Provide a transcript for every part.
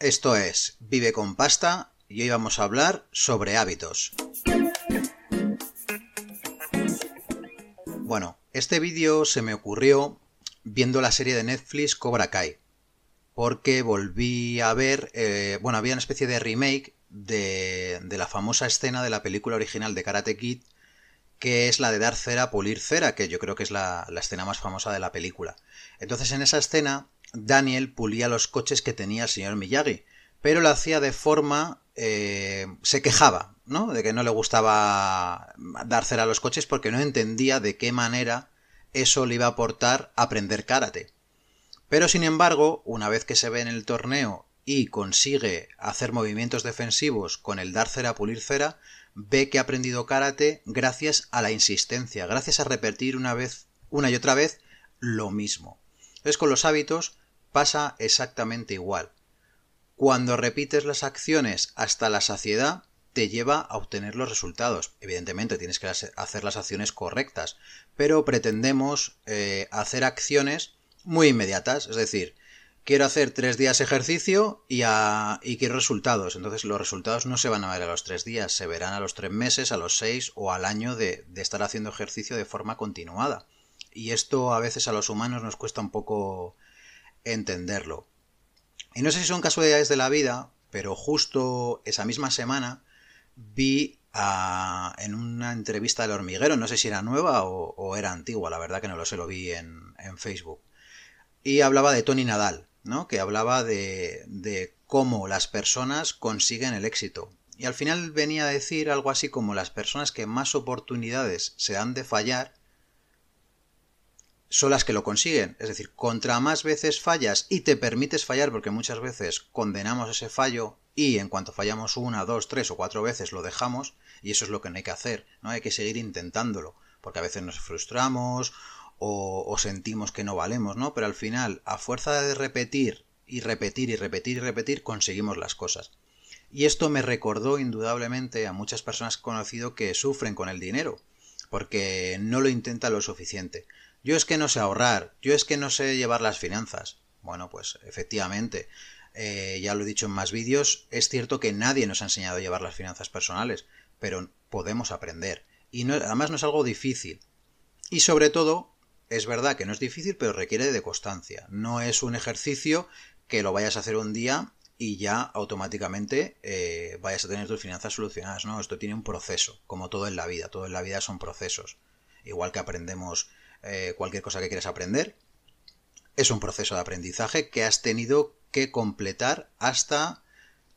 Esto es Vive con Pasta y hoy vamos a hablar sobre hábitos. Bueno, este vídeo se me ocurrió viendo la serie de Netflix Cobra Kai. Porque volví a ver, eh, bueno, había una especie de remake de, la famosa escena de la película original de Karate Kid, que es la de dar cera pulir cera, que yo creo que es la escena más famosa de la película. Entonces en esa escena Daniel pulía los coches que tenía el señor Miyagi, pero lo hacía de forma... Eh, se quejaba, ¿no? De que no le gustaba dar cera a los coches porque no entendía de qué manera eso le iba a aportar aprender karate. Pero sin embargo, una vez que se ve en el torneo y consigue hacer movimientos defensivos con el dar cera, pulir cera, ve que ha aprendido karate gracias a la insistencia, gracias a repetir una vez, una y otra vez lo mismo. Entonces con los hábitos pasa exactamente igual. Cuando repites las acciones hasta la saciedad, te lleva a obtener los resultados. Evidentemente tienes que hacer las acciones correctas, pero pretendemos eh, hacer acciones muy inmediatas, es decir, quiero hacer tres días ejercicio y, y, quiero resultados. Entonces los resultados no se van a ver a los tres días, se verán a los tres meses, a los seis o al año de estar haciendo ejercicio de forma continuada. Y esto a veces a los humanos nos cuesta un poco entenderlo. Y no sé si son casualidades de la vida, pero justo esa misma semana vi en una entrevista del hormiguero, no sé si era nueva o, era antigua, la verdad que no lo sé, lo vi en, Facebook. Y hablaba de Tony Nadal, ¿no? Que hablaba de, de cómo las personas consiguen el éxito. Y al final venía a decir algo así como las personas que más oportunidades se dan de fallar son las que lo consiguen. Es decir, contra más veces fallas y te permites fallar, porque muchas veces condenamos ese fallo y en cuanto fallamos una, dos, tres o cuatro veces lo dejamos, y eso es lo que no hay que hacer, ¿no? Hay que seguir intentándolo, porque a veces nos frustramos o, sentimos que no valemos, ¿no? Pero al final, a fuerza de repetir y repetir y repetir y repetir, conseguimos las cosas. Y esto me recordó indudablemente a muchas personas que he conocido que sufren con el dinero, porque no lo intentan lo suficiente. Yo es que no sé ahorrar, yo es que no sé llevar las finanzas. Bueno, pues efectivamente, eh, ya lo he dicho en más vídeos, es cierto que nadie nos ha enseñado a llevar las finanzas personales, pero podemos aprender. Y no, además no es algo difícil. Y sobre todo, es verdad que no es difícil, pero requiere de constancia. No es un ejercicio que lo vayas a hacer un día y ya automáticamente eh, vayas a tener tus finanzas solucionadas. No, esto tiene un proceso, como todo en la vida. Todo en la vida son procesos. Igual que aprendemos eh, cualquier cosa que quieras aprender, es un proceso de aprendizaje que has tenido que completar hasta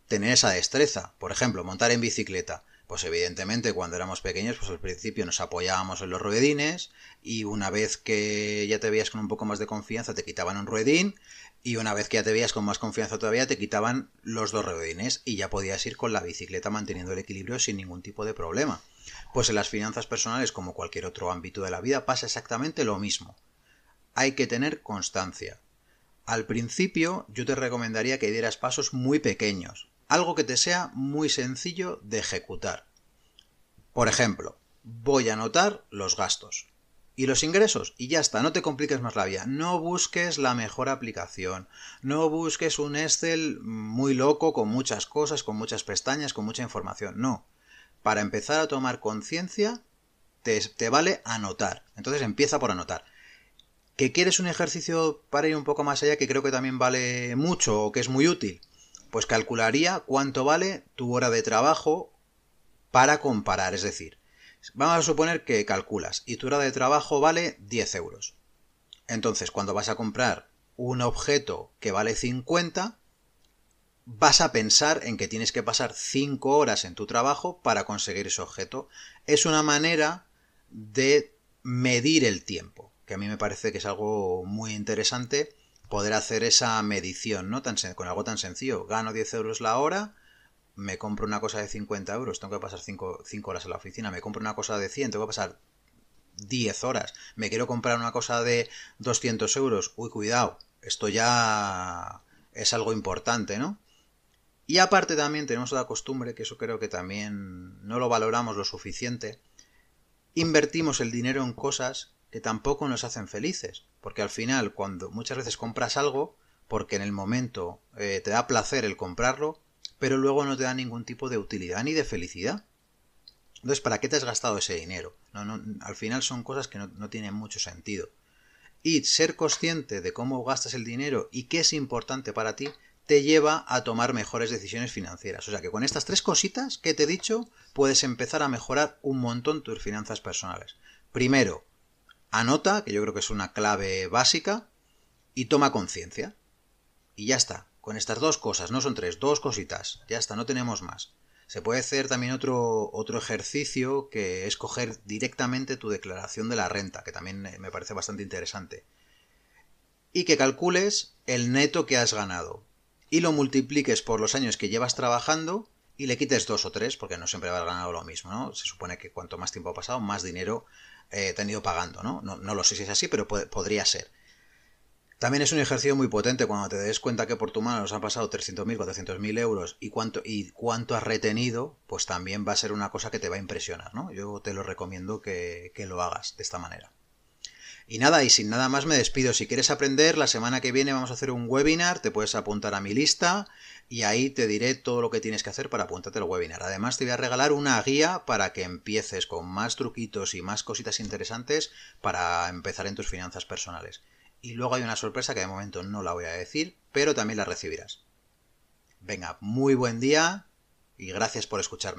tener esa destreza. Por ejemplo, montar en bicicleta. Pues evidentemente cuando éramos pequeños, pues al principio nos apoyábamos en los ruedines y una vez que ya te veías con un poco más de confianza te quitaban un ruedín y una vez que ya te veías con más confianza todavía te quitaban los dos ruedines y ya podías ir con la bicicleta manteniendo el equilibrio sin ningún tipo de problema. Pues en las finanzas personales, como cualquier otro ámbito de la vida, pasa exactamente lo mismo. Hay que tener constancia. Al principio yo te recomendaría que dieras pasos muy pequeños, algo que te sea muy sencillo de ejecutar. Por ejemplo, voy a anotar los gastos y los ingresos y ya está, no te compliques más la vida. No busques la mejor aplicación, no busques un Excel muy loco con muchas cosas, con muchas pestañas, con mucha información, no para empezar a tomar conciencia, te, vale anotar. Entonces empieza por anotar. ¿Que quieres un ejercicio para ir un poco más allá que creo que también vale mucho o que es muy útil? Pues calcularía cuánto vale tu hora de trabajo para comparar. Es decir, vamos a suponer que calculas y tu hora de trabajo vale 10 euros. Entonces, cuando vas a comprar un objeto que vale 50, vas a pensar en que tienes que pasar 5 horas en tu trabajo para conseguir ese objeto. Es una manera de medir el tiempo, que a mí me parece que es algo muy interesante poder hacer esa medición, ¿no? Tan, con algo tan sencillo. Gano 10 euros la hora, me compro una cosa de 50 euros, tengo que pasar 5, horas en la oficina, me compro una cosa de 100, tengo que pasar 10 horas, me quiero comprar una cosa de 200 euros, uy, cuidado, esto ya es algo importante, ¿no? Y aparte también tenemos la costumbre, que eso creo que también no lo valoramos lo suficiente, invertimos el dinero en cosas que tampoco nos hacen felices, porque al final cuando muchas veces compras algo, porque en el momento eh, te da placer el comprarlo, pero luego no te da ningún tipo de utilidad ni de felicidad. Entonces, ¿para qué te has gastado ese dinero? No, no, al final son cosas que no, no tienen mucho sentido. Y ser consciente de cómo gastas el dinero y qué es importante para ti te lleva a tomar mejores decisiones financieras. O sea que con estas tres cositas que te he dicho puedes empezar a mejorar un montón tus finanzas personales. Primero, anota, que yo creo que es una clave básica, y toma conciencia. Y ya está. Con estas dos cosas, no son tres, dos cositas. Ya está, no tenemos más. Se puede hacer también otro, otro ejercicio que es coger directamente tu declaración de la renta, que también me parece bastante interesante. Y que calcules el neto que has ganado y lo multipliques por los años que llevas trabajando y le quites dos o tres, porque no siempre haber ganado lo mismo, ¿no? Se supone que cuanto más tiempo ha pasado, más dinero eh, te han ido pagando, ¿no? ¿no? ¿no? lo sé si es así, pero podría ser. También es un ejercicio muy potente cuando te des cuenta que por tu mano nos han pasado 300.000, 400.000 euros y cuánto, y cuánto has retenido, pues también va a ser una cosa que te va a impresionar, ¿no? Yo te lo recomiendo que, que lo hagas de esta manera. Y nada, y sin nada más me despido. Si quieres aprender, la semana que viene vamos a hacer un webinar, te puedes apuntar a mi lista y ahí te diré todo lo que tienes que hacer para apuntarte al webinar. Además te voy a regalar una guía para que empieces con más truquitos y más cositas interesantes para empezar en tus finanzas personales. Y luego hay una sorpresa que de momento no la voy a decir, pero también la recibirás. Venga, muy buen día y gracias por escucharme.